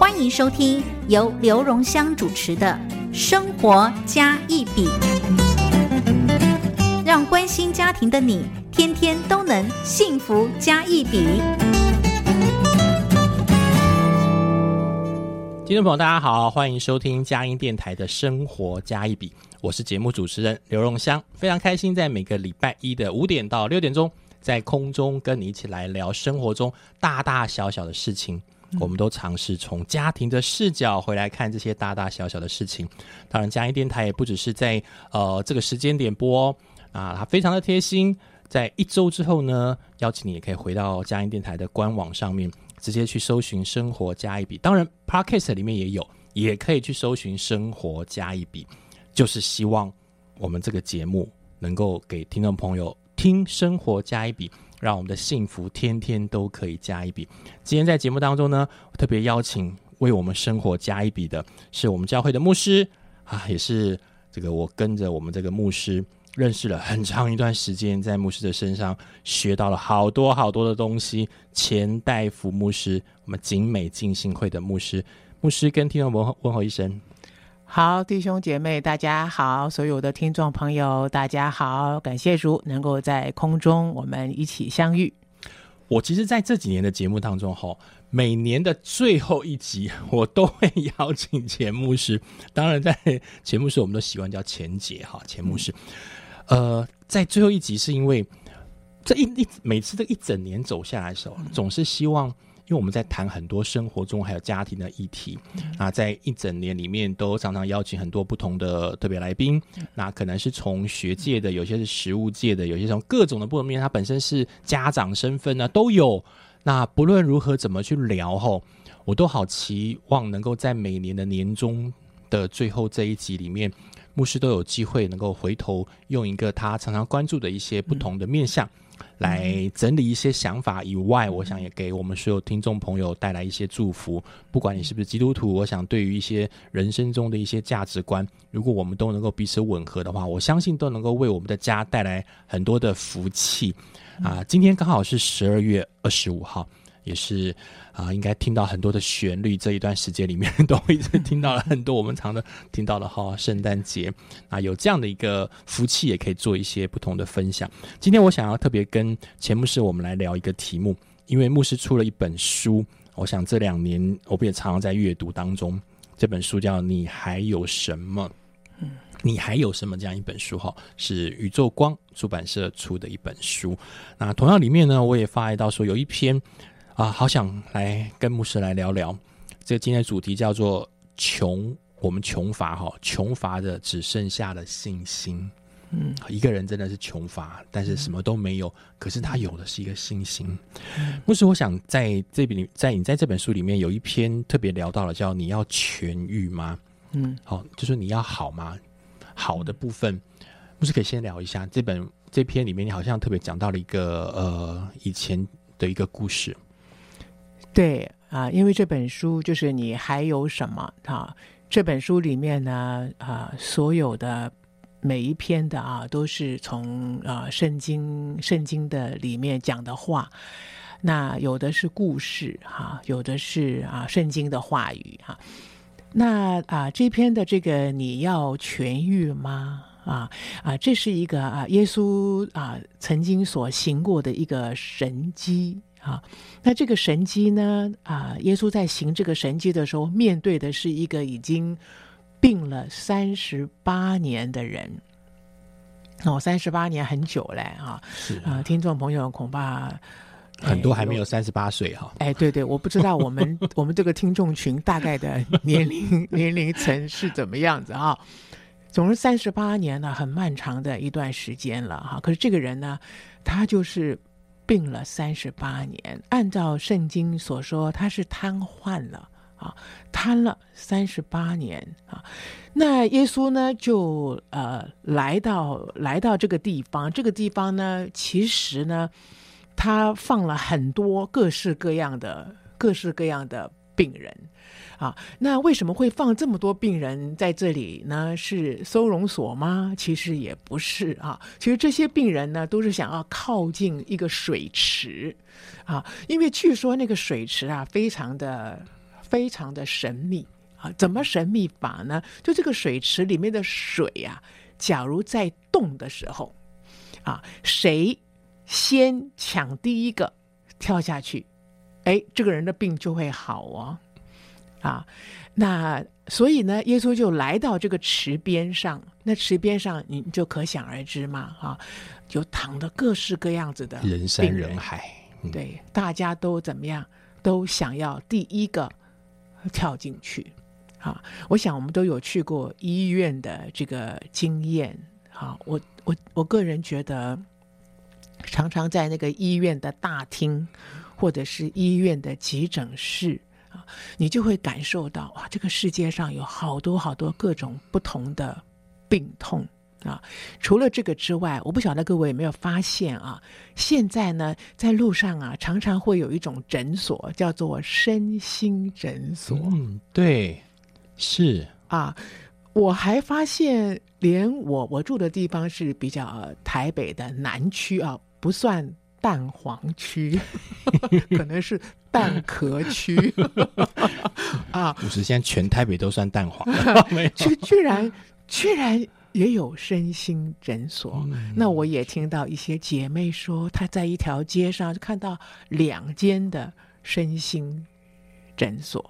欢迎收听由刘荣香主持的《生活加一笔》，让关心家庭的你天天都能幸福加一笔。听众朋友，大家好，欢迎收听佳音电台的《生活加一笔》，我是节目主持人刘荣香，非常开心在每个礼拜一的五点到六点钟，在空中跟你一起来聊生活中大大小小的事情。我们都尝试从家庭的视角回来看这些大大小小的事情。当然，嘉音电台也不只是在呃这个时间点播哦，啊，它非常的贴心，在一周之后呢，邀请你也可以回到嘉音电台的官网上面，直接去搜寻“生活加一笔”。当然，Podcast 里面也有，也可以去搜寻“生活加一笔”，就是希望我们这个节目能够给听众朋友听“生活加一笔”。让我们的幸福天天都可以加一笔。今天在节目当中呢，特别邀请为我们生活加一笔的是我们教会的牧师啊，也是这个我跟着我们这个牧师认识了很长一段时间，在牧师的身上学到了好多好多的东西。钱大夫牧师，我们景美进信会的牧师，牧师跟听众问问候一声。好，弟兄姐妹，大家好！所有的听众朋友，大家好！感谢主能够在空中我们一起相遇。我其实在这几年的节目当中，哈，每年的最后一集，我都会邀请钱牧师。当然，在钱牧师，我们都习惯叫钱姐哈，钱牧师。呃，在最后一集，是因为这一一每次这一整年走下来的时候，总是希望。因为我们在谈很多生活中还有家庭的议题啊，在一整年里面都常常邀请很多不同的特别来宾，那可能是从学界的，有些是实务界的，有些从各种的不同面，他本身是家长身份呢都有。那不论如何怎么去聊吼，我都好期望能够在每年的年终的最后这一集里面，牧师都有机会能够回头用一个他常常关注的一些不同的面向。来整理一些想法以外，我想也给我们所有听众朋友带来一些祝福。不管你是不是基督徒，我想对于一些人生中的一些价值观，如果我们都能够彼此吻合的话，我相信都能够为我们的家带来很多的福气。啊，今天刚好是十二月二十五号。也是啊，应该听到很多的旋律。这一段时间里面，都一直听到了很多我们常的听到了哈，圣诞节啊，有这样的一个福气，也可以做一些不同的分享。今天我想要特别跟钱牧师我们来聊一个题目，因为牧师出了一本书，我想这两年我们也常常在阅读当中。这本书叫《你还有什么》，嗯，你还有什么这样一本书哈，是宇宙光出版社出的一本书。那同样里面呢，我也发现到说有一篇。啊，好想来跟牧师来聊聊，这个今天主题叫做“穷”，我们穷乏哈，穷乏的只剩下了信心。嗯，一个人真的是穷乏，但是什么都没有，可是他有的是一个信心。牧师，我想在这里，在你在这本书里面有一篇特别聊到了，叫“你要痊愈吗？”嗯，好，就是你要好吗？好的部分，牧师可以先聊一下这本这篇里面，你好像特别讲到了一个呃以前的一个故事。对啊，因为这本书就是你还有什么啊？这本书里面呢啊，所有的每一篇的啊，都是从啊圣经圣经的里面讲的话。那有的是故事哈，有的是啊圣经的话语哈。那啊这篇的这个你要痊愈吗？啊啊，这是一个啊耶稣啊曾经所行过的一个神迹。啊，那这个神机呢？啊，耶稣在行这个神机的时候，面对的是一个已经病了三十八年的人。哦，三十八年很久嘞啊！是啊，听众朋友恐怕很多还没有三十八岁哈。哎，对对，我不知道我们我们这个听众群大概的年龄 年龄层是怎么样子啊？总是三十八年呢，很漫长的一段时间了哈。可是这个人呢，他就是。病了三十八年，按照圣经所说，他是瘫痪了啊，瘫了三十八年啊。那耶稣呢，就呃来到来到这个地方，这个地方呢，其实呢，他放了很多各式各样的各式各样的病人。啊，那为什么会放这么多病人在这里呢？是收容所吗？其实也不是啊。其实这些病人呢，都是想要靠近一个水池，啊，因为据说那个水池啊，非常的非常的神秘啊。怎么神秘法呢？就这个水池里面的水啊，假如在动的时候，啊，谁先抢第一个跳下去，哎，这个人的病就会好哦。啊，那所以呢，耶稣就来到这个池边上。那池边上，你就可想而知嘛，啊，就躺的各式各样子的人山人海。对，大家都怎么样，都想要第一个跳进去。啊，我想我们都有去过医院的这个经验。啊，我我我个人觉得，常常在那个医院的大厅，或者是医院的急诊室。啊，你就会感受到哇，这个世界上有好多好多各种不同的病痛啊。除了这个之外，我不晓得各位有没有发现啊？现在呢，在路上啊，常常会有一种诊所叫做身心诊所。嗯，对，是啊。我还发现，连我我住的地方是比较台北的南区啊，不算蛋黄区，可能是。蛋壳区 啊，五十现在全台北都算蛋黄，居居然居然也有身心诊所。那我也听到一些姐妹说，她在一条街上就看到两间的身心诊所，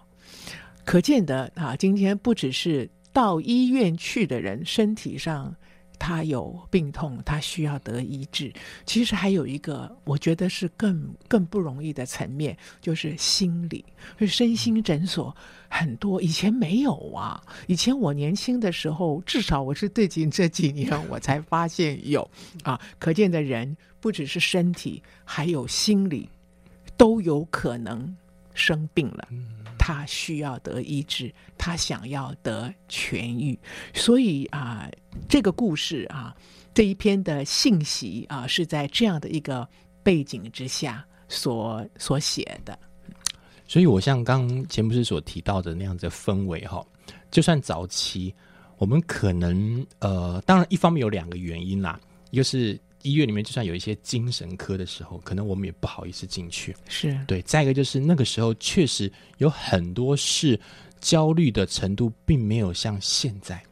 可见得啊，今天不只是到医院去的人身体上。他有病痛，他需要得医治。其实还有一个，我觉得是更更不容易的层面，就是心理，身心诊所很多，以前没有啊。以前我年轻的时候，至少我是最近这几年我才发现有啊。可见的人不只是身体，还有心理都有可能生病了。他需要得医治，他想要得痊愈，所以啊，这个故事啊，这一篇的信息啊，是在这样的一个背景之下所所写的。所以，我像刚钱不是所提到的那样子的氛围哈，就算早期，我们可能呃，当然一方面有两个原因啦，一个是。医院里面就算有一些精神科的时候，可能我们也不好意思进去。是对，再一个就是那个时候确实有很多事，焦虑的程度并没有像现在。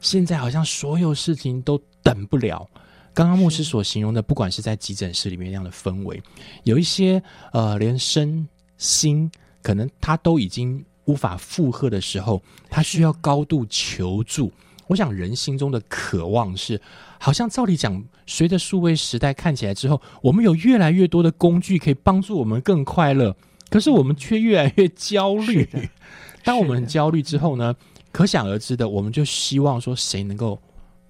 现在好像所有事情都等不了。刚刚牧师所形容的，不管是在急诊室里面那样的氛围，有一些呃，连身心可能他都已经无法负荷的时候，他需要高度求助。我想人心中的渴望是。好像照理讲，随着数位时代看起来之后，我们有越来越多的工具可以帮助我们更快乐，可是我们却越来越焦虑。当我们很焦虑之后呢，可想而知的，我们就希望说，谁能够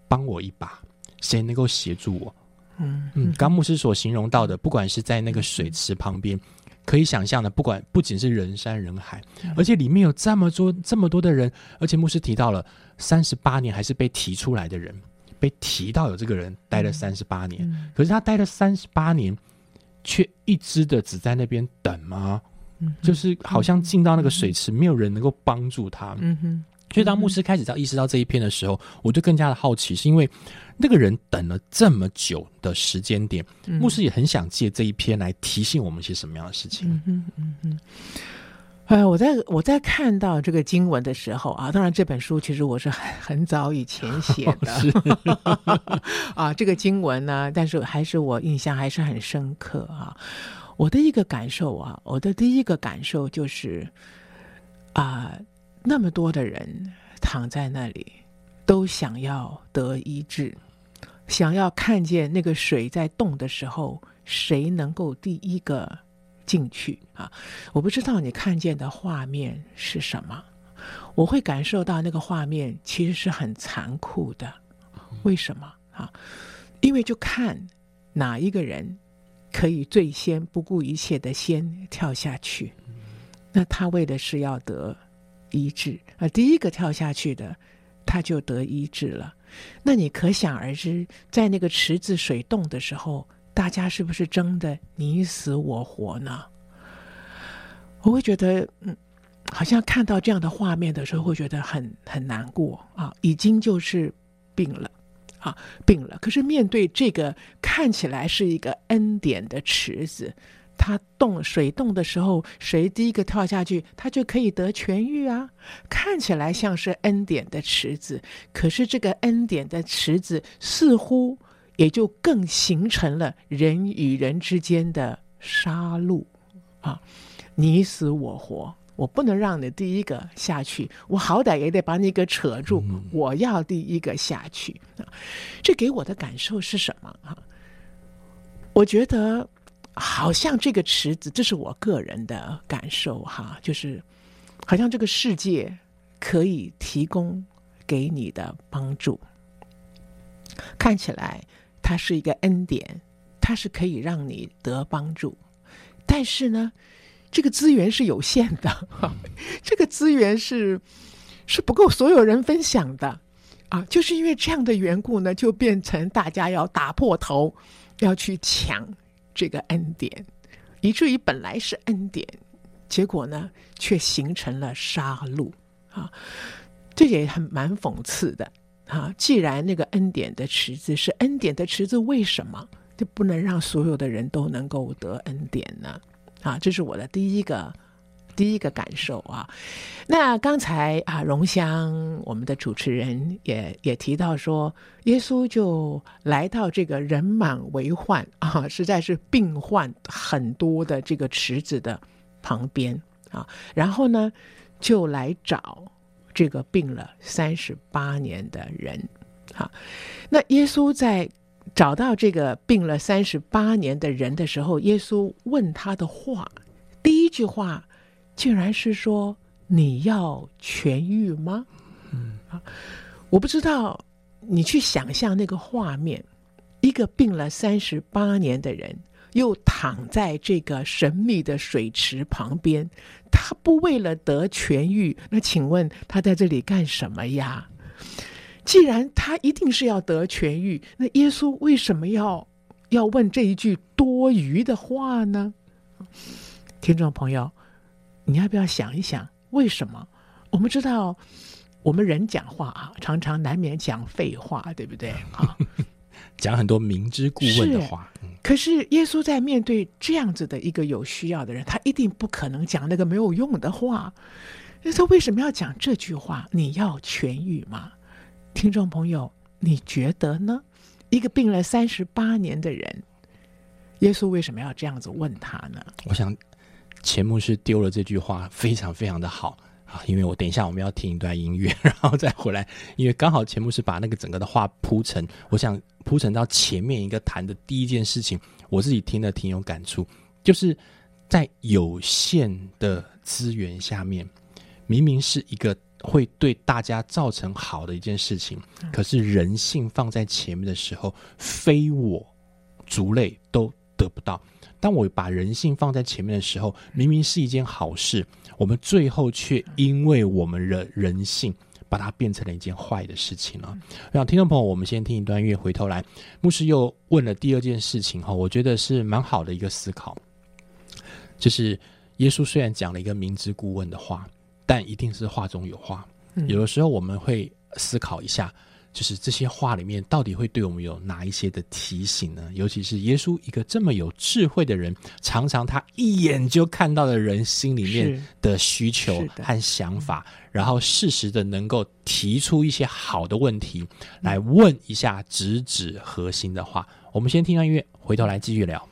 帮我一把，谁能够协助我。嗯嗯，刚牧师所形容到的，不管是在那个水池旁边，可以想象的，不管不仅是人山人海，而且里面有这么多这么多的人，而且牧师提到了三十八年还是被提出来的人。被提到有这个人待了三十八年，可是他待了三十八年，却一直的只在那边等吗？就是好像进到那个水池，没有人能够帮助他。嗯哼。所以当牧师开始到意识到这一篇的时候，我就更加的好奇，是因为那个人等了这么久的时间点，牧师也很想借这一篇来提醒我们一些什么样的事情。嗯嗯嗯。哎，我在我在看到这个经文的时候啊，当然这本书其实我是很很早以前写的，啊，这个经文呢，但是还是我印象还是很深刻啊。我的一个感受啊，我的第一个感受就是啊，那么多的人躺在那里，都想要得医治，想要看见那个水在动的时候，谁能够第一个。进去啊！我不知道你看见的画面是什么，我会感受到那个画面其实是很残酷的。为什么啊？因为就看哪一个人可以最先不顾一切的先跳下去，那他为的是要得医治啊，第一个跳下去的他就得医治了。那你可想而知，在那个池子水动的时候，大家是不是争的你死我活呢？我会觉得，嗯，好像看到这样的画面的时候，会觉得很很难过啊，已经就是病了啊，病了。可是面对这个看起来是一个恩典的池子。它动水动的时候，谁第一个跳下去，他就可以得痊愈啊！看起来像是恩典的池子，可是这个恩典的池子似乎也就更形成了人与人之间的杀戮啊！你死我活，我不能让你第一个下去，我好歹也得把你给扯住，我要第一个下去啊！这给我的感受是什么啊？我觉得。好像这个池子，这是我个人的感受哈，就是好像这个世界可以提供给你的帮助，看起来它是一个恩典，它是可以让你得帮助，但是呢，这个资源是有限的，这个资源是是不够所有人分享的啊，就是因为这样的缘故呢，就变成大家要打破头要去抢。这个恩典，以至于本来是恩典，结果呢，却形成了杀戮啊！这也很蛮讽刺的啊！既然那个恩典的池子是恩典的池子，为什么就不能让所有的人都能够得恩典呢？啊，这是我的第一个。第一个感受啊，那刚才啊，荣香我们的主持人也也提到说，耶稣就来到这个人满为患啊，实在是病患很多的这个池子的旁边啊，然后呢，就来找这个病了三十八年的人啊。那耶稣在找到这个病了三十八年的人的时候，耶稣问他的话，第一句话。竟然是说你要痊愈吗？嗯啊，我不知道你去想象那个画面，一个病了三十八年的人，又躺在这个神秘的水池旁边，他不为了得痊愈，那请问他在这里干什么呀？既然他一定是要得痊愈，那耶稣为什么要要问这一句多余的话呢？听众朋友。你要不要想一想，为什么？我们知道，我们人讲话啊，常常难免讲废话，对不对？啊，讲很多明知故问的话。可是耶稣在面对这样子的一个有需要的人，他一定不可能讲那个没有用的话。那他为什么要讲这句话？你要痊愈吗？听众朋友，你觉得呢？一个病了三十八年的人，耶稣为什么要这样子问他呢？我想。钱牧师丢了这句话，非常非常的好啊！因为我等一下我们要听一段音乐，然后再回来，因为刚好钱牧师把那个整个的话铺成，我想铺成到前面一个谈的第一件事情，我自己听了挺有感触，就是在有限的资源下面，明明是一个会对大家造成好的一件事情，可是人性放在前面的时候，非我族类都得不到。当我把人性放在前面的时候，明明是一件好事，我们最后却因为我们的人性，把它变成了一件坏的事情了。让听众朋友，我们先听一段音乐，回头来，牧师又问了第二件事情哈，我觉得是蛮好的一个思考，就是耶稣虽然讲了一个明知故问的话，但一定是话中有话。有的时候我们会思考一下。就是这些话里面，到底会对我们有哪一些的提醒呢？尤其是耶稣一个这么有智慧的人，常常他一眼就看到了人心里面的需求和想法，然后适时的能够提出一些好的问题来问一下，直指核心的话。我们先听音乐，回头来继续聊。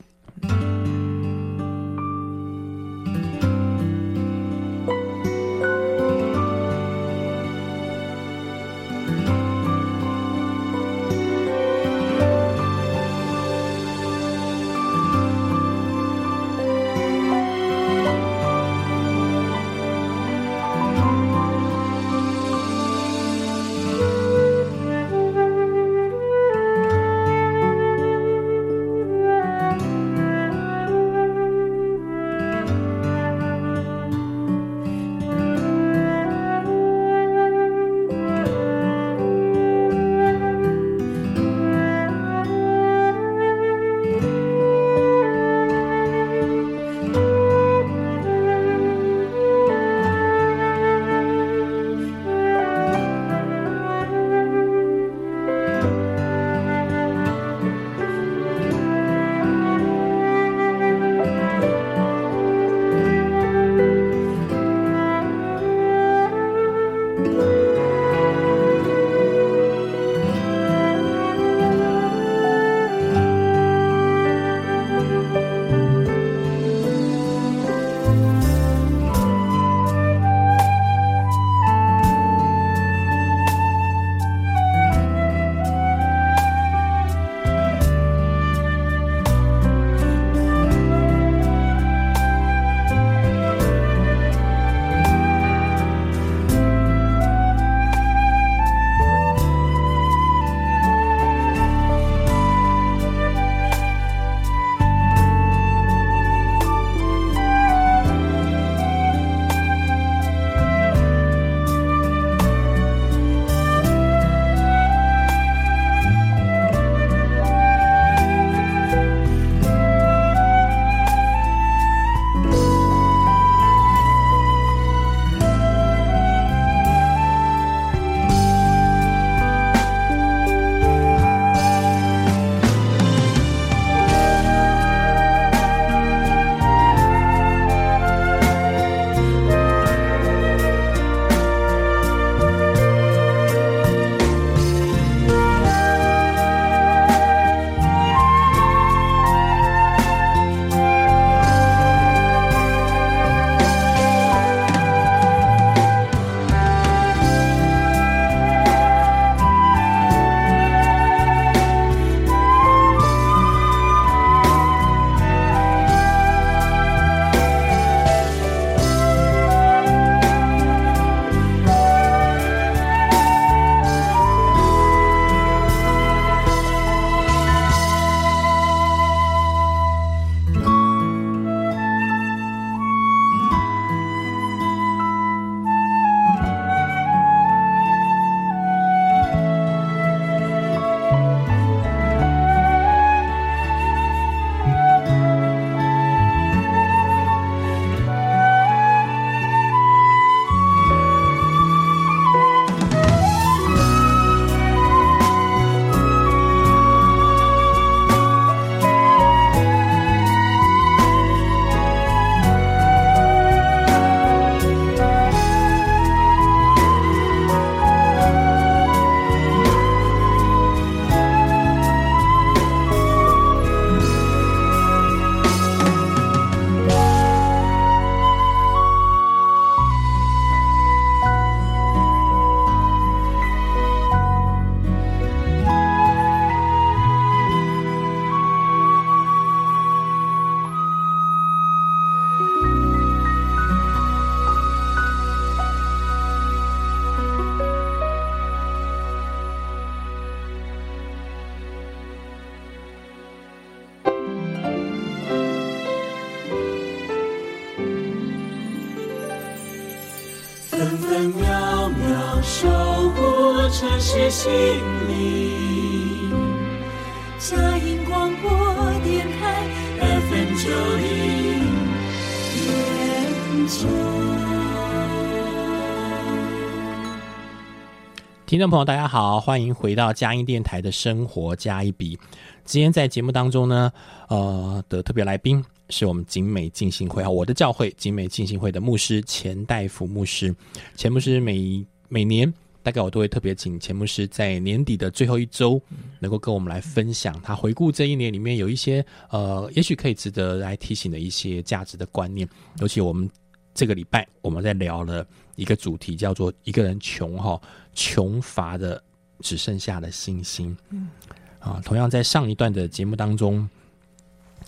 听众朋友，大家好，欢迎回到佳音电台的生活加一笔。今天在节目当中呢，呃的特别来宾是我们景美进行会啊，我的教会景美进行会的牧师钱大夫牧师。钱牧师每每年大概我都会特别请钱牧师在年底的最后一周，能够跟我们来分享他回顾这一年里面有一些呃，也许可以值得来提醒的一些价值的观念。尤其我们这个礼拜我们在聊了一个主题，叫做一个人穷哈，穷乏的只剩下了信心。嗯。啊，同样在上一段的节目当中，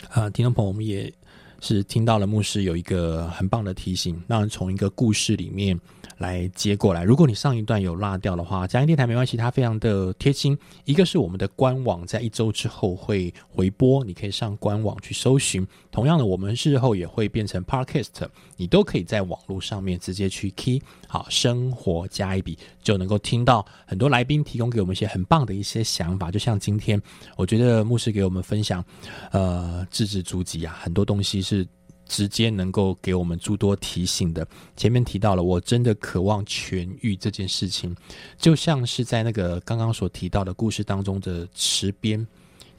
啊，听众朋友，我们也是听到了牧师有一个很棒的提醒，让人从一个故事里面来接过来。如果你上一段有落掉的话，嘉音电台没关系，它非常的贴心。一个是我们的官网在一周之后会回播，你可以上官网去搜寻。同样的，我们日后也会变成 Podcast，你都可以在网络上面直接去 key 好生活加一笔，就能够听到很多来宾提供给我们一些很棒的一些想法。就像今天，我觉得牧师给我们分享，呃，字字珠玑啊，很多东西是直接能够给我们诸多提醒的。前面提到了，我真的渴望痊愈这件事情，就像是在那个刚刚所提到的故事当中的池边，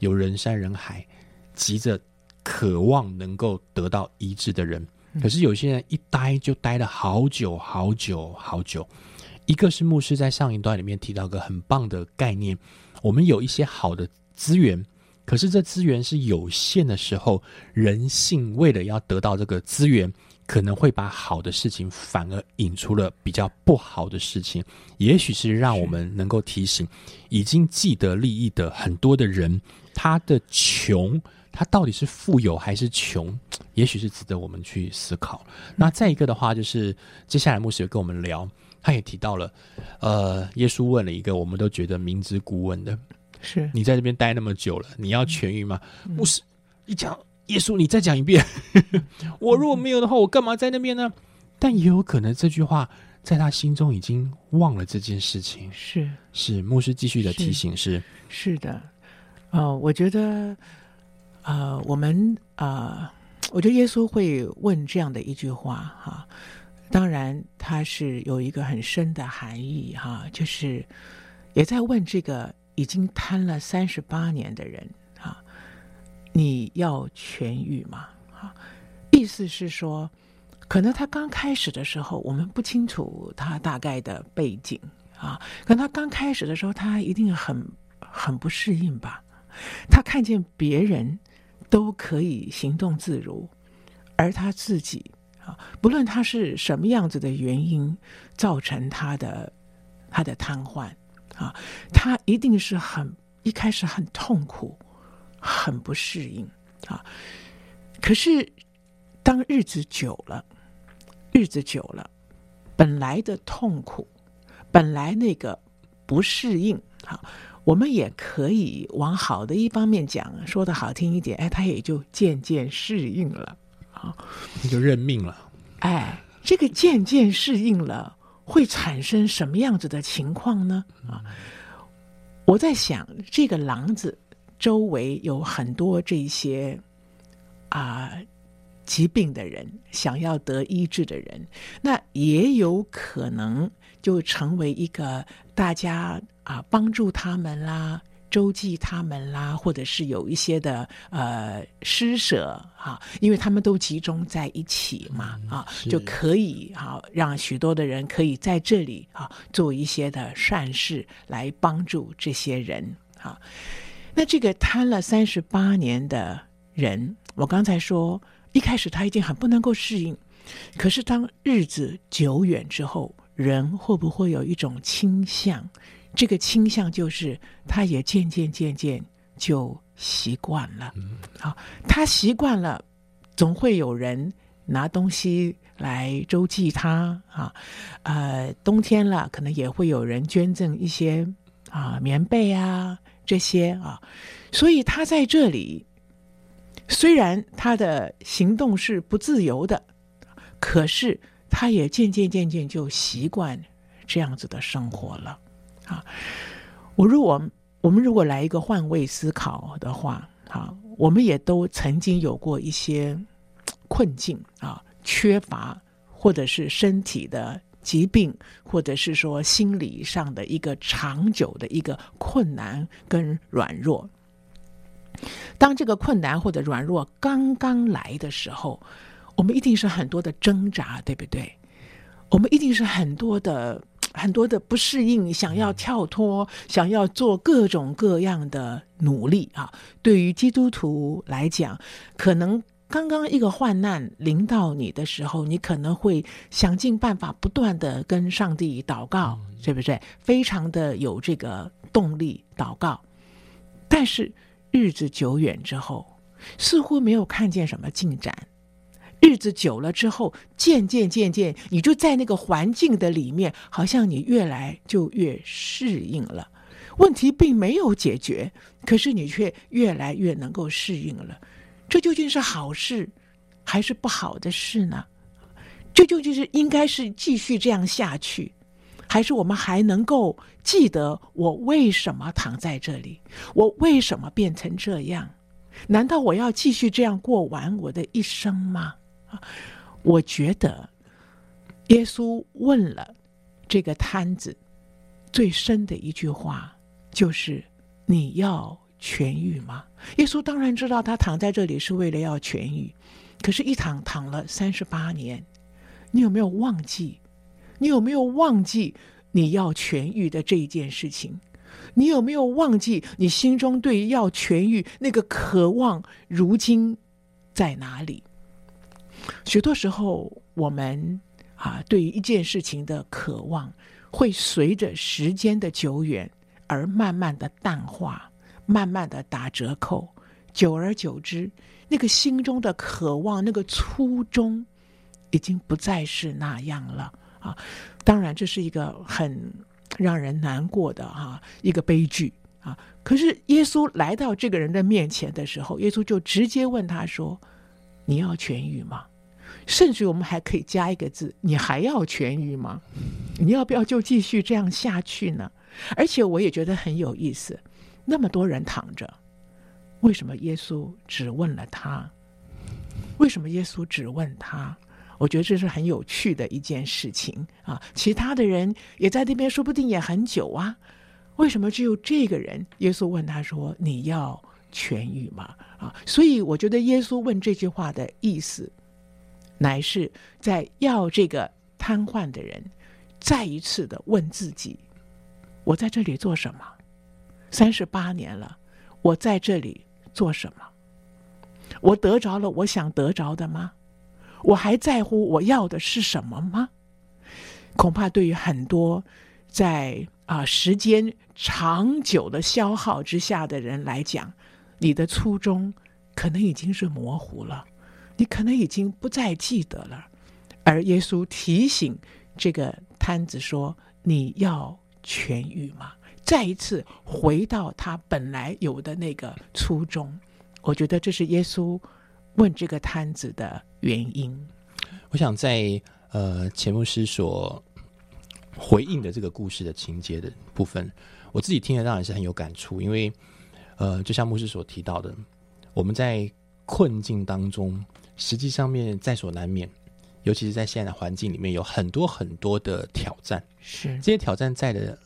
有人山人海，急着渴望能够得到医治的人。可是有些人一待就待了好久好久好久，一个是牧师在上一段里面提到个很棒的概念，我们有一些好的资源，可是这资源是有限的时候，人性为了要得到这个资源，可能会把好的事情反而引出了比较不好的事情。也许是让我们能够提醒，已经既得利益的很多的人，他的穷。他到底是富有还是穷？也许是值得我们去思考。那再一个的话，就是接下来牧师有跟我们聊，他也提到了，呃，耶稣问了一个我们都觉得明知故问的：是你在这边待那么久了，你要痊愈吗？牧师你讲，耶稣你再讲一遍，我如果没有的话，我干嘛在那边呢？但也有可能这句话在他心中已经忘了这件事情。是是，牧师继续的提醒是是的，呃，我觉得。呃，我们啊，我觉得耶稣会问这样的一句话哈，当然他是有一个很深的含义哈，就是也在问这个已经瘫了三十八年的人啊，你要痊愈吗？啊，意思是说，可能他刚开始的时候，我们不清楚他大概的背景啊，可能他刚开始的时候，他一定很很不适应吧，他看见别人。都可以行动自如，而他自己啊，不论他是什么样子的原因造成他的他的瘫痪啊，他一定是很一开始很痛苦，很不适应啊。可是当日子久了，日子久了，本来的痛苦，本来那个不适应啊。我们也可以往好的一方面讲，说的好听一点，哎，他也就渐渐适应了，啊，你就认命了。哎，这个渐渐适应了，会产生什么样子的情况呢？啊，我在想，这个廊子周围有很多这些啊疾病的人，想要得医治的人，那也有可能就成为一个大家。啊，帮助他们啦，周济他们啦，或者是有一些的呃施舍哈，因为他们都集中在一起嘛，啊，就可以啊，让许多的人可以在这里啊做一些的善事来帮助这些人啊。那这个瘫了三十八年的人，我刚才说一开始他已经很不能够适应，可是当日子久远之后，人会不会有一种倾向？这个倾向就是，他也渐渐渐渐就习惯了。好，他习惯了，总会有人拿东西来周济他啊。呃，冬天了，可能也会有人捐赠一些啊棉被啊这些啊。所以他在这里，虽然他的行动是不自由的，可是他也渐渐渐渐就习惯这样子的生活了。啊，我如果我们如果来一个换位思考的话，啊，我们也都曾经有过一些困境啊，缺乏或者是身体的疾病，或者是说心理上的一个长久的一个困难跟软弱。当这个困难或者软弱刚刚来的时候，我们一定是很多的挣扎，对不对？我们一定是很多的。很多的不适应，想要跳脱，想要做各种各样的努力啊！对于基督徒来讲，可能刚刚一个患难临到你的时候，你可能会想尽办法，不断的跟上帝祷告，对不对？非常的有这个动力祷告。但是日子久远之后，似乎没有看见什么进展。日子久了之后，渐渐渐渐，你就在那个环境的里面，好像你越来就越适应了。问题并没有解决，可是你却越来越能够适应了。这究竟是好事，还是不好的事呢？这究竟是应该是继续这样下去，还是我们还能够记得我为什么躺在这里，我为什么变成这样？难道我要继续这样过完我的一生吗？啊，我觉得耶稣问了这个摊子最深的一句话，就是“你要痊愈吗？”耶稣当然知道他躺在这里是为了要痊愈，可是，一躺躺了三十八年，你有没有忘记？你有没有忘记你要痊愈的这一件事情？你有没有忘记你心中对要痊愈那个渴望，如今在哪里？许多时候，我们啊，对于一件事情的渴望，会随着时间的久远而慢慢的淡化，慢慢的打折扣。久而久之，那个心中的渴望，那个初衷，已经不再是那样了啊！当然，这是一个很让人难过的哈一个悲剧啊。可是耶稣来到这个人的面前的时候，耶稣就直接问他说：“你要痊愈吗？”甚至我们还可以加一个字：“你还要痊愈吗？你要不要就继续这样下去呢？”而且我也觉得很有意思，那么多人躺着。为什么耶稣只问了他？为什么耶稣只问他？我觉得这是很有趣的一件事情啊！其他的人也在那边，说不定也很久啊。为什么只有这个人？耶稣问他说：“你要痊愈吗？”啊！所以我觉得耶稣问这句话的意思，乃是在要这个瘫痪的人再一次的问自己：“我在这里做什么？三十八年了，我在这里。”做什么？我得着了我想得着的吗？我还在乎我要的是什么吗？恐怕对于很多在啊时间长久的消耗之下的人来讲，你的初衷可能已经是模糊了，你可能已经不再记得了。而耶稣提醒这个摊子说：“你要痊愈吗？”再一次回到他本来有的那个初衷，我觉得这是耶稣问这个摊子的原因。我想在呃钱牧师所回应的这个故事的情节的部分，我自己听了当然是很有感触，因为呃就像牧师所提到的，我们在困境当中，实际上面在所难免，尤其是在现在的环境里面，有很多很多的挑战，是这些挑战在的。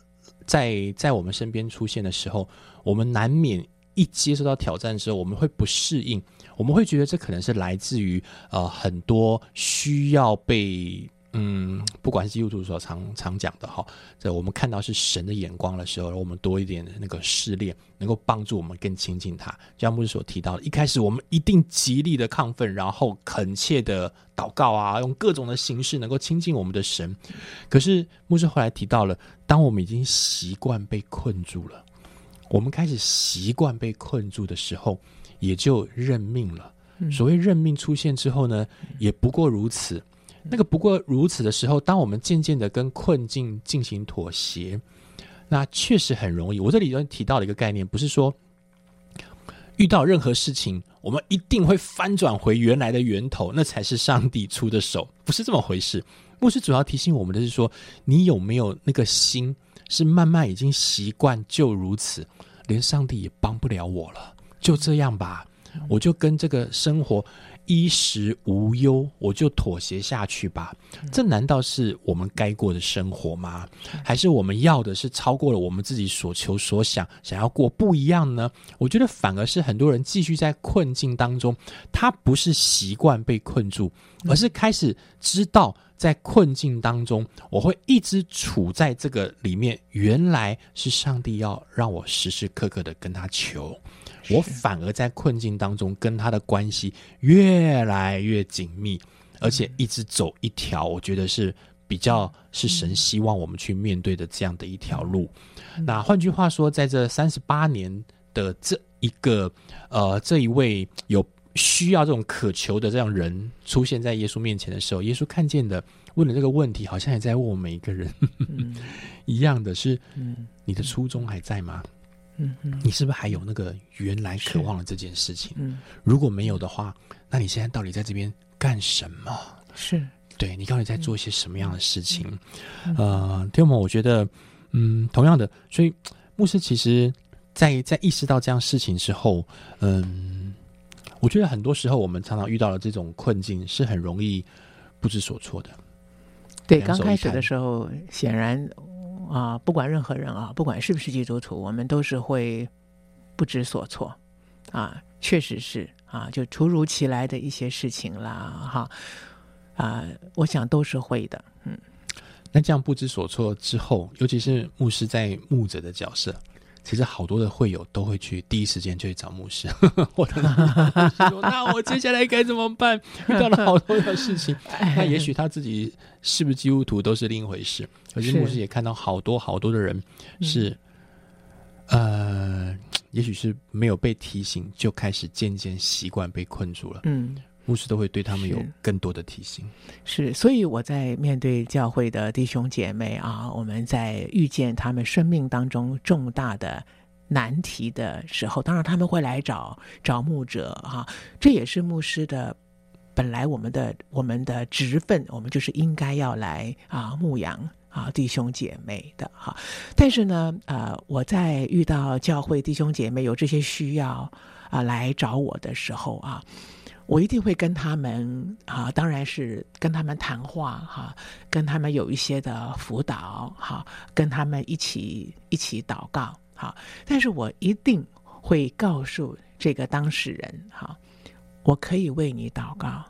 在在我们身边出现的时候，我们难免一接受到挑战之后，我们会不适应，我们会觉得这可能是来自于呃很多需要被。嗯，不管是基督徒所常常讲的哈，在我们看到是神的眼光的时候，我们多一点那个试炼，能够帮助我们更亲近他。就像牧师所提到的，一开始我们一定极力的亢奋，然后恳切的祷告啊，用各种的形式能够亲近我们的神。可是牧师后来提到了，当我们已经习惯被困住了，我们开始习惯被困住的时候，也就认命了。所谓认命出现之后呢，也不过如此。那个不过如此的时候，当我们渐渐的跟困境进行妥协，那确实很容易。我这里头提到的一个概念，不是说遇到任何事情，我们一定会翻转回原来的源头，那才是上帝出的手，不是这么回事。牧师主要提醒我们的是说，你有没有那个心，是慢慢已经习惯就如此，连上帝也帮不了我了，就这样吧，我就跟这个生活。衣食无忧，我就妥协下去吧。这难道是我们该过的生活吗？还是我们要的是超过了我们自己所求所想，想要过不一样呢？我觉得反而是很多人继续在困境当中，他不是习惯被困住，而是开始知道在困境当中，我会一直处在这个里面。原来是上帝要让我时时刻刻的跟他求。我反而在困境当中跟他的关系越来越紧密，而且一直走一条，我觉得是比较是神希望我们去面对的这样的一条路。那换句话说，在这三十八年的这一个呃这一位有需要这种渴求的这样人出现在耶稣面前的时候，耶稣看见的问的这个问题，好像也在问我们每一个人。一样的是：你的初衷还在吗？嗯嗯，你是不是还有那个原来渴望的这件事情？嗯，如果没有的话，那你现在到底在这边干什么？是，对你到底在做一些什么样的事情？呃，听友我觉得，嗯，同样的，所以牧师其实，在在意识到这样事情之后，嗯，我觉得很多时候我们常常遇到的这种困境，是很容易不知所措的。对，刚开始的时候，显然。啊，不管任何人啊，不管是不是基督徒，我们都是会不知所措啊，确实是啊，就突如其来的一些事情啦，哈啊，我想都是会的，嗯，那这样不知所措之后，尤其是牧师在牧者的角色，其实好多的会友都会去第一时间就去找牧师，或者说那我接下来该怎么办？遇到了好多的事情，那也许他自己是不是基督徒都是另一回事。可是是牧师也看到好多好多的人是，呃，也许是没有被提醒，就开始渐渐习惯被困住了。嗯。牧师都会对他们有更多的提醒。是，所以我在面对教会的弟兄姐妹啊，我们在遇见他们生命当中重大的难题的时候，当然他们会来找找牧者哈、这也是牧师的本来我们的我们的职分，我们就是应该要来啊牧羊啊弟兄姐妹的哈、但是呢，呃，我在遇到教会弟兄姐妹有这些需要啊来找我的时候啊。我一定会跟他们啊，当然是跟他们谈话哈、跟他们有一些的辅导哈、跟他们一起一起祷告哈、但是我一定会告诉这个当事人哈、我可以为你祷告，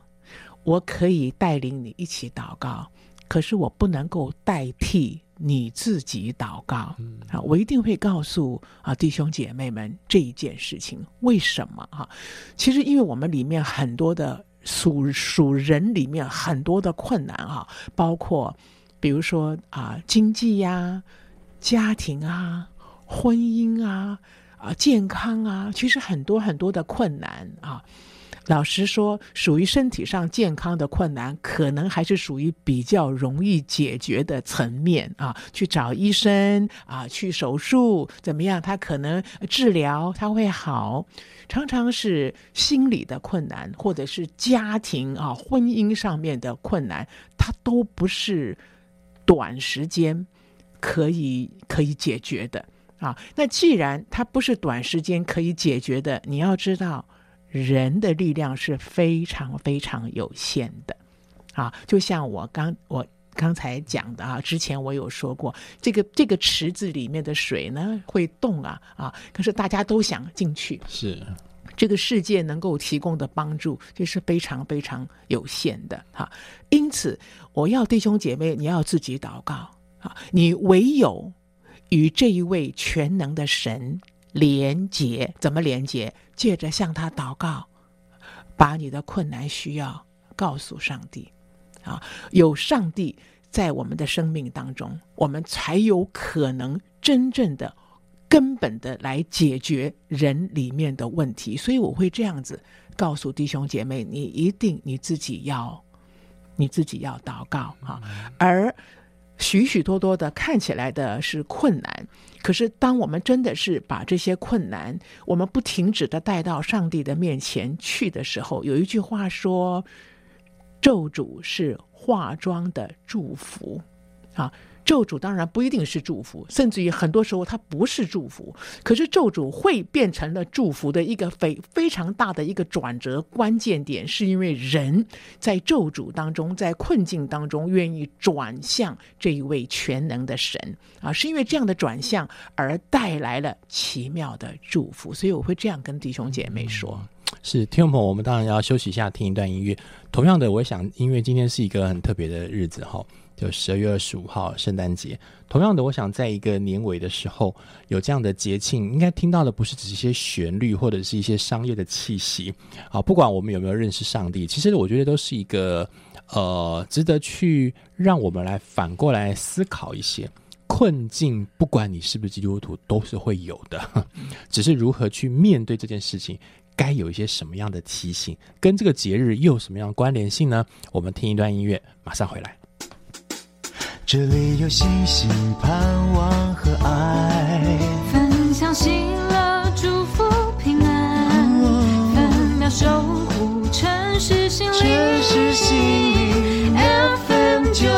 我可以带领你一起祷告，可是我不能够代替你自己祷告。啊，我一定会告诉啊弟兄姐妹们这一件事情，为什么哈、其实因为我们里面很多的属属人里面很多的困难啊，包括比如说啊经济呀、家庭啊、婚姻啊、啊健康啊，其实很多很多的困难啊。老实说，属于身体上健康的困难，可能还是属于比较容易解决的层面啊。去找医生啊，去手术怎么样？他可能治疗他会好。常常是心理的困难，或者是家庭啊、婚姻上面的困难，它都不是短时间可以可以解决的啊。那既然它不是短时间可以解决的，你要知道。人的力量是非常非常有限的，啊，就像我刚我刚才讲的啊，之前我有说过，这个这个池子里面的水呢会动啊啊，可是大家都想进去，是。这个世界能够提供的帮助这是非常非常有限的。哈、因此，我要弟兄姐妹，你要自己祷告。啊，你唯有与这一位全能的神。连接怎么连接？借着向他祷告，把你的困难需要告诉上帝，啊，有上帝在我们的生命当中，我们才有可能真正的、根本的来解决人里面的问题。所以我会这样子告诉弟兄姐妹：你一定你自己要，你自己要祷告啊，而。许许多多的看起来的是困难，可是当我们真的是把这些困难，我们不停止的带到上帝的面前去的时候，有一句话说：“咒诅是化妆的祝福。”啊，咒诅当然不一定是祝福，甚至于很多时候它不是祝福，可是咒诅会变成了祝福的一个非非常大的一个转折关键点，是因为人在咒诅当中，在困境当中愿意转向这一位全能的神啊，是因为这样的转向而带来了奇妙的祝福，所以我会这样跟弟兄姐妹说。是，听众朋友，我们当然要休息一下，听一段音乐。同样的，我想，因为今天是一个很特别的日子哈，就十二月二十五号圣诞节。同样的，我想在一个年尾的时候有这样的节庆，应该听到的不是只是一些旋律或者是一些商业的气息啊。不管我们有没有认识上帝，其实我觉得都是一个呃，值得去让我们来反过来思考一些。困境，不管你是不是基督徒，都是会有的，只是如何去面对这件事情，该有一些什么样的提醒，跟这个节日又有什么样的关联性呢？我们听一段音乐，马上回来。这里有星星、盼望和爱，分享喜乐，祝福平安，分秒守护城市心灵。城市心灵 FM 九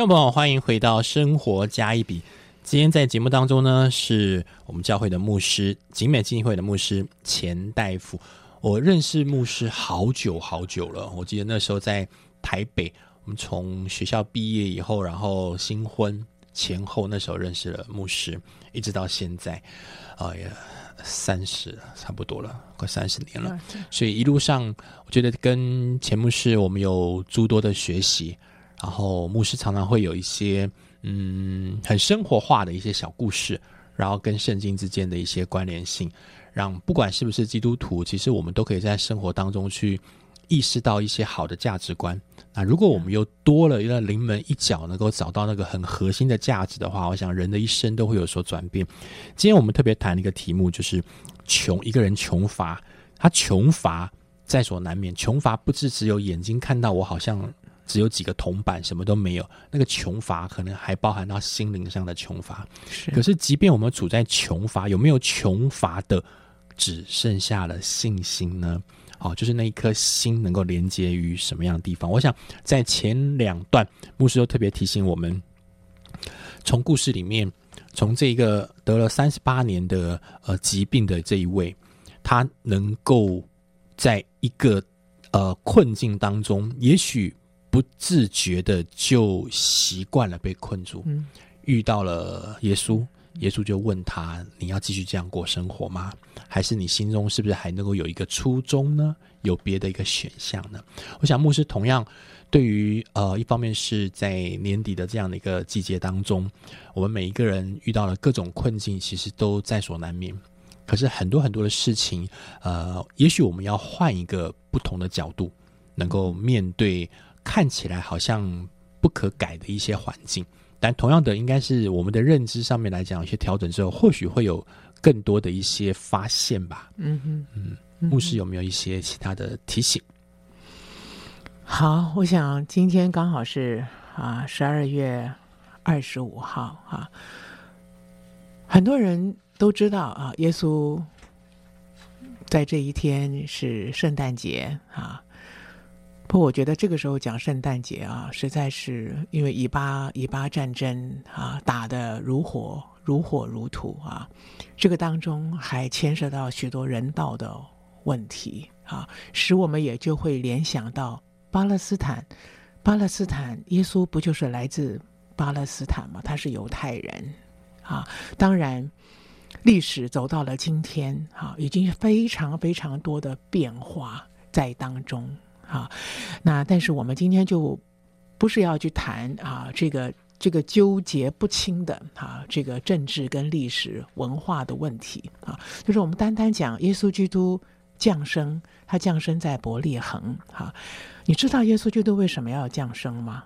听众朋友，欢迎回到《生活加一笔》。今天在节目当中呢，是我们教会的牧师景美基金会的牧师钱大夫。我认识牧师好久好久了，我记得那时候在台北，我们从学校毕业以后，然后新婚前后，那时候认识了牧师，一直到现在，啊也三十差不多了，快三十年了。所以一路上，我觉得跟钱牧师我们有诸多的学习。然后牧师常常会有一些嗯很生活化的一些小故事，然后跟圣经之间的一些关联性，让不管是不是基督徒，其实我们都可以在生活当中去意识到一些好的价值观。那如果我们又多了一个临门一脚，能够找到那个很核心的价值的话，我想人的一生都会有所转变。今天我们特别谈一个题目，就是穷一个人穷乏，他穷乏在所难免，穷乏不是只有眼睛看到我好像。只有几个铜板，什么都没有。那个穷乏可能还包含到心灵上的穷乏。是，可是即便我们处在穷乏，有没有穷乏的只剩下了信心呢？哦，就是那一颗心能够连接于什么样的地方？我想在前两段，牧师都特别提醒我们，从故事里面，从这个得了三十八年的呃疾病的这一位，他能够在一个呃困境当中，也许。不自觉的就习惯了被困住，遇到了耶稣，耶稣就问他：“你要继续这样过生活吗？还是你心中是不是还能够有一个初衷呢？有别的一个选项呢？”我想牧师同样对于呃，一方面是在年底的这样的一个季节当中，我们每一个人遇到了各种困境，其实都在所难免。可是很多很多的事情，呃，也许我们要换一个不同的角度，能够面对。看起来好像不可改的一些环境，但同样的，应该是我们的认知上面来讲，有些调整之后，或许会有更多的一些发现吧。嗯哼，嗯，牧师有没有一些其他的提醒？好，我想今天刚好是啊十二月二十五号啊，很多人都知道啊，耶稣在这一天是圣诞节啊。不，我觉得这个时候讲圣诞节啊，实在是因为以巴以巴战争啊打得如火如火如荼啊，这个当中还牵涉到许多人道的问题啊，使我们也就会联想到巴勒斯坦，巴勒斯坦耶稣不就是来自巴勒斯坦吗？他是犹太人啊，当然历史走到了今天啊，已经非常非常多的变化在当中。啊，那但是我们今天就不是要去谈啊这个这个纠结不清的啊这个政治跟历史文化的问题啊，就是我们单单讲耶稣基督降生，他降生在伯利恒哈，你知道耶稣基督为什么要降生吗？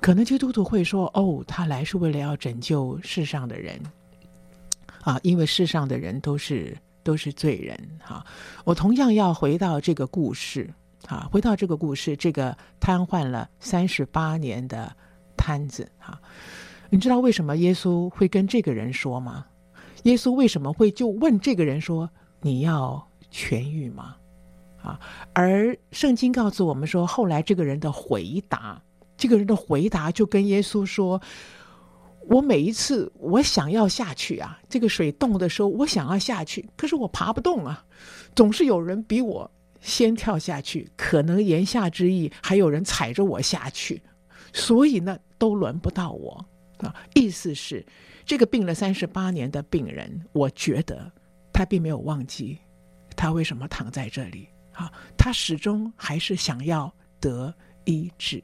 可能基督徒会说哦，他来是为了要拯救世上的人啊，因为世上的人都是都是罪人哈。我同样要回到这个故事。啊，回到这个故事，这个瘫痪了三十八年的瘫子，哈，你知道为什么耶稣会跟这个人说吗？耶稣为什么会就问这个人说：“你要痊愈吗？”啊，而圣经告诉我们说，后来这个人的回答，这个人的回答就跟耶稣说：“我每一次我想要下去啊，这个水动的时候，我想要下去，可是我爬不动啊，总是有人比我。”先跳下去，可能言下之意还有人踩着我下去，所以呢，都轮不到我啊。意思是，这个病了三十八年的病人，我觉得他并没有忘记他为什么躺在这里啊，他始终还是想要得医治。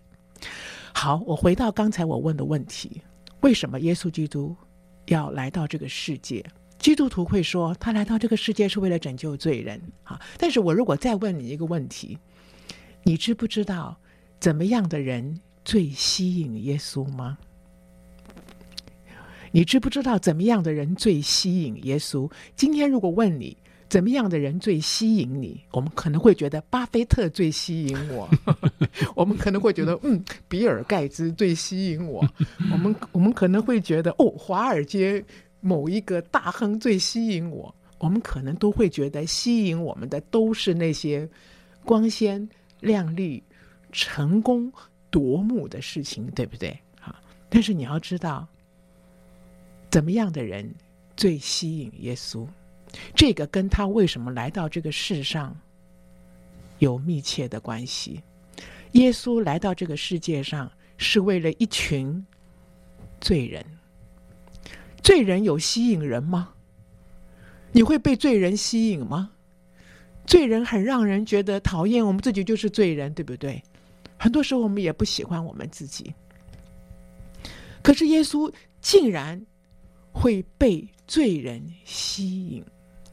好，我回到刚才我问的问题：为什么耶稣基督要来到这个世界？基督徒会说，他来到这个世界是为了拯救罪人啊！但是我如果再问你一个问题，你知不知道怎么样的人最吸引耶稣吗？你知不知道怎么样的人最吸引耶稣？今天如果问你怎么样的人最吸引你，我们可能会觉得巴菲特最吸引我，我们可能会觉得嗯，比尔盖茨最吸引我，我们我们可能会觉得哦，华尔街。某一个大亨最吸引我，我们可能都会觉得吸引我们的都是那些光鲜亮丽、成功夺目的事情，对不对？啊，但是你要知道，怎么样的人最吸引耶稣？这个跟他为什么来到这个世上有密切的关系。耶稣来到这个世界上是为了一群罪人。罪人有吸引人吗？你会被罪人吸引吗？罪人很让人觉得讨厌，我们自己就是罪人，对不对？很多时候我们也不喜欢我们自己。可是耶稣竟然会被罪人吸引，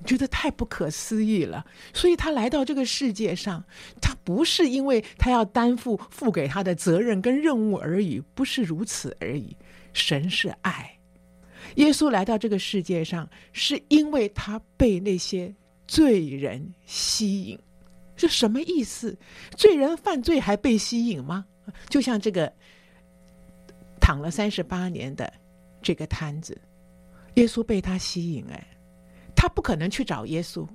觉得太不可思议了。所以他来到这个世界上，他不是因为他要担负付给他的责任跟任务而已，不是如此而已。神是爱，耶稣来到这个世界上，是因为他被那些罪人吸引。是什么意思？罪人犯罪还被吸引吗？就像这个。躺了三十八年的这个摊子，耶稣被他吸引，哎，他不可能去找耶稣，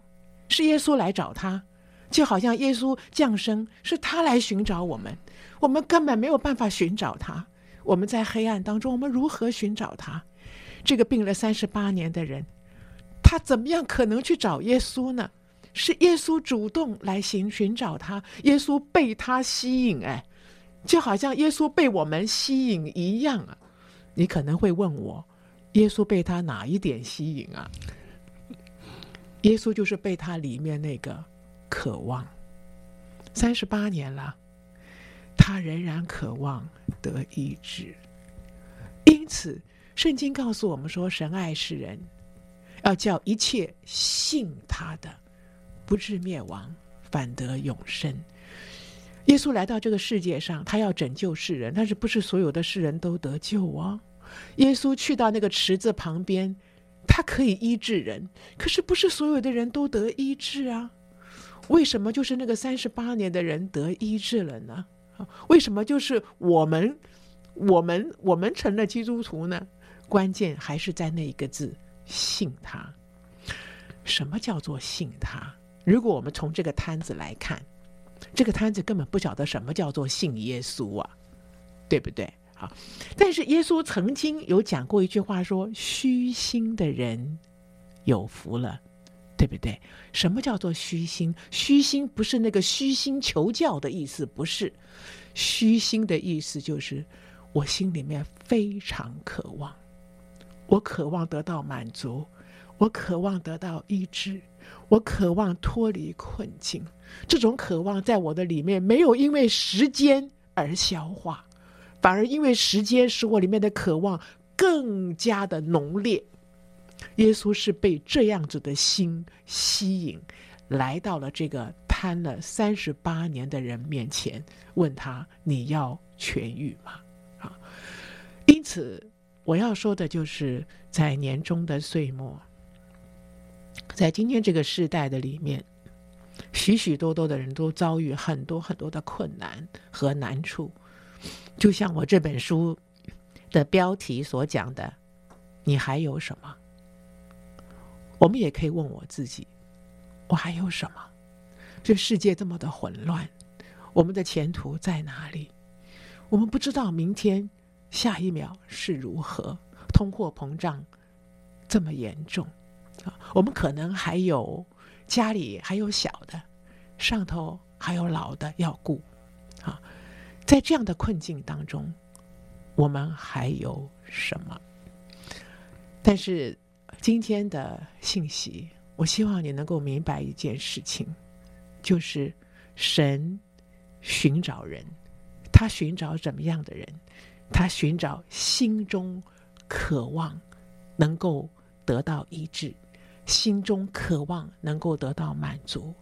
是耶稣来找他，就好像耶稣降生是他来寻找我们，我们根本没有办法寻找他。我们在黑暗当中，我们如何寻找他？这个病了三十八年的人，他怎么样可能去找耶稣呢？是耶稣主动来寻寻找他，耶稣被他吸引，哎。就好像耶稣被我们吸引一样啊！你可能会问我，耶稣被他哪一点吸引啊？耶稣就是被他里面那个渴望。三十八年了，他仍然渴望得医治。因此，圣经告诉我们说：“神爱世人，要叫一切信他的，不至灭亡，反得永生。”耶稣来到这个世界上，他要拯救世人，但是不是所有的世人都得救啊？耶稣去到那个池子旁边，他可以医治人，可是不是所有的人都得医治啊？为什么就是那个三十八年的人得医治了呢？为什么就是我们，我们，我们成了基督徒呢？关键还是在那一个字——信他。什么叫做信他？如果我们从这个摊子来看。这个摊子根本不晓得什么叫做信耶稣啊，对不对？啊，但是耶稣曾经有讲过一句话，说虚心的人有福了，对不对？什么叫做虚心？虚心不是那个虚心求教的意思，不是。虚心的意思就是我心里面非常渴望，我渴望得到满足，我渴望得到医治。我渴望脱离困境，这种渴望在我的里面没有因为时间而消化，反而因为时间使我里面的渴望更加的浓烈。耶稣是被这样子的心吸引，来到了这个瘫了三十八年的人面前，问他：“你要痊愈吗？”啊，因此我要说的就是在年终的岁末。在今天这个时代的里面，许许多多的人都遭遇很多很多的困难和难处。就像我这本书的标题所讲的，你还有什么？我们也可以问我自己：我还有什么？这世界这么的混乱，我们的前途在哪里？我们不知道明天、下一秒是如何。通货膨胀这么严重。啊，我们可能还有家里还有小的，上头还有老的要顾，啊，在这样的困境当中，我们还有什么？但是今天的信息，我希望你能够明白一件事情，就是神寻找人，他寻找怎么样的人？他寻找心中渴望能够得到医治。心中渴望能够得到满足，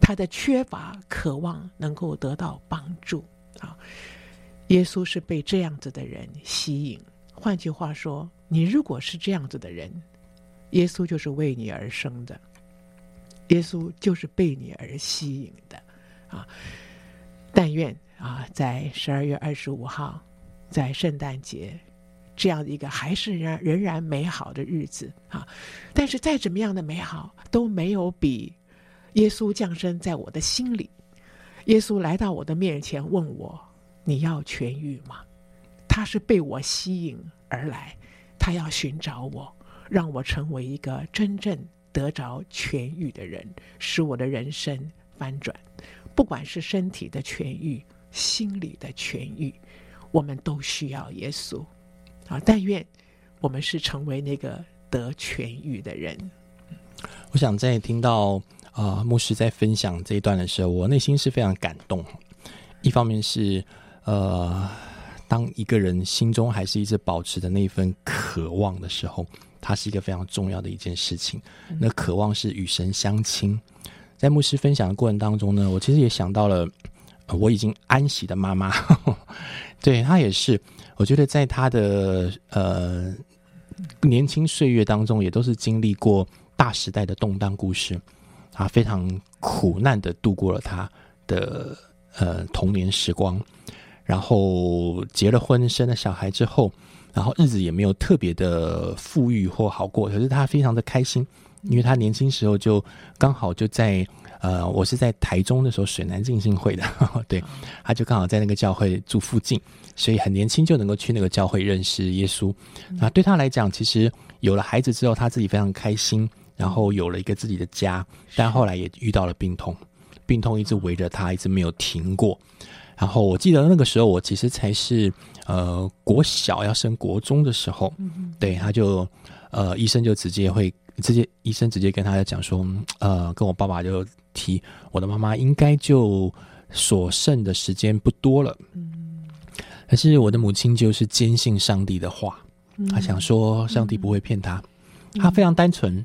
他的缺乏渴望能够得到帮助啊！耶稣是被这样子的人吸引。换句话说，你如果是这样子的人，耶稣就是为你而生的，耶稣就是被你而吸引的啊！但愿啊，在十二月二十五号，在圣诞节。这样的一个还是仍仍然美好的日子啊！但是再怎么样的美好都没有比耶稣降生在我的心里，耶稣来到我的面前问我：“你要痊愈吗？”他他是被我吸引而来，他要寻找我，让我成为一个真正得着痊愈的人，使我的人生翻转。不管是身体的痊愈、心理的痊愈，我们都需要耶稣啊！但愿我们是成为那个得痊愈的人。我想在听到啊牧师在分享这一段的时候，我内心是非常感动。一方面是呃，当一个人心中还是一直保持着那份渴望的时候，它是一个非常重要的一件事情。那渴望是与神相亲。在牧师分享的过程当中呢，我其实也想到了我已经安息的妈妈，对她也是。我觉得在她的呃年轻岁月当中，也都是经历过大时代的动荡故事，她非常苦难的度过了她的呃童年时光。然后结了婚，生了小孩之后，然后日子也没有特别的富裕或好过，可是她非常的开心。因为她年轻时候就刚好就在呃，我是在台中的时候水南进信会的，对，他就刚好在那个教会住附近，所以很年轻就能够去那个教会认识耶稣。那对他来讲，其实有了孩子之后，他自己非常开心，然后有了一个自己的家。但后来也遇到了病痛，病痛一直围着他，一直没有停过。然后我记得那个时候，我其实才是呃国小要升国中的时候，对，他就呃医生就直接会。直接医生直接跟他讲说，呃，跟我爸爸就提，我的妈妈应该就所剩的时间不多了。嗯，可是我的母亲就是坚信上帝的话，他想说上帝不会骗他，他非常单纯，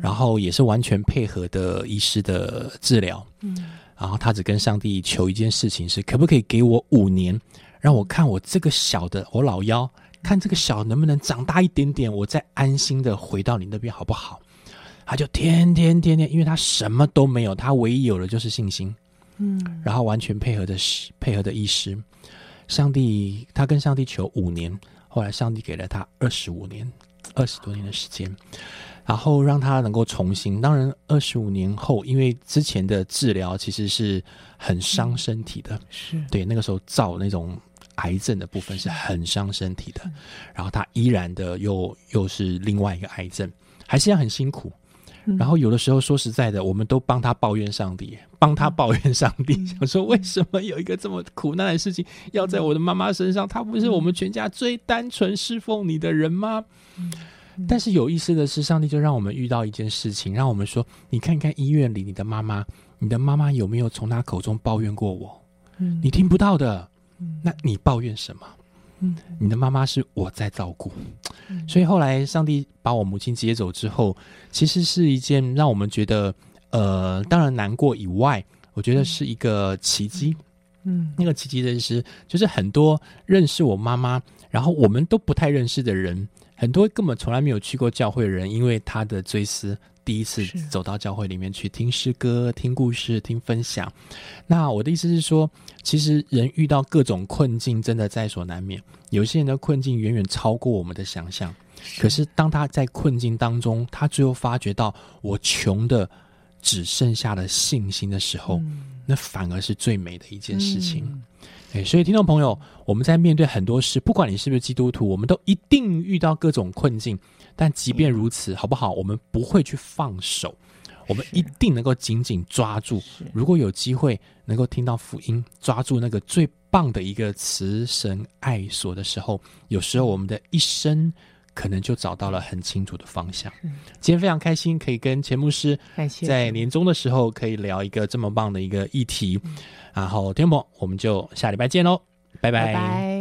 然后也是完全配合的医师的治疗。嗯，然后她只跟上帝求一件事情，是可不可以给我五年，让我看我这个小的我老幺。看这个小能不能长大一点点，我再安心的回到你那边好不好？他就天天天天，因为他什么都没有，他唯一有的就是信心，嗯，然后完全配合的配合的医师，上帝他跟上帝求五年，后来上帝给了他二十五年，二十多年的时间，然后让他能够重新。当然，二十五年后，因为之前的治疗其实是很伤身体的，是对那个时候造那种。癌症的部分是很伤身体的，然后他依然的又又是另外一个癌症，还是要很辛苦。然后有的时候说实在的，我们都帮他抱怨上帝，帮他抱怨上帝，想说为什么有一个这么苦难的事情要在我的妈妈身上？她不是我们全家最单纯侍奉你的人吗？但是有意思的是，上帝就让我们遇到一件事情，让我们说：你看看医院里你的妈妈，你的妈妈有没有从她口中抱怨过我？你听不到的。那你抱怨什么？嗯，你的妈妈是我在照顾，所以后来上帝把我母亲接走之后，其实是一件让我们觉得，呃，当然难过以外，我觉得是一个奇迹。嗯，那个奇迹的是，就是很多认识我妈妈，然后我们都不太认识的人，很多根本从来没有去过教会的人，因为他的追思。第一次走到教会里面去听诗歌、听故事、听分享。那我的意思是说，其实人遇到各种困境，真的在所难免。有些人的困境远远超过我们的想象。可是当他在困境当中，他最后发觉到我穷的只剩下了信心的时候，那反而是最美的一件事情。哎，所以听众朋友，我们在面对很多事，不管你是不是基督徒，我们都一定遇到各种困境。但即便如此，好不好？我们不会去放手，我们一定能够紧紧抓住。如果有机会能够听到福音，抓住那个最棒的一个慈神爱所的时候，有时候我们的一生可能就找到了很清楚的方向。今天非常开心，可以跟钱牧师在年终的时候可以聊一个这么棒的一个议题。然后天博，我们就下礼拜见喽，拜拜。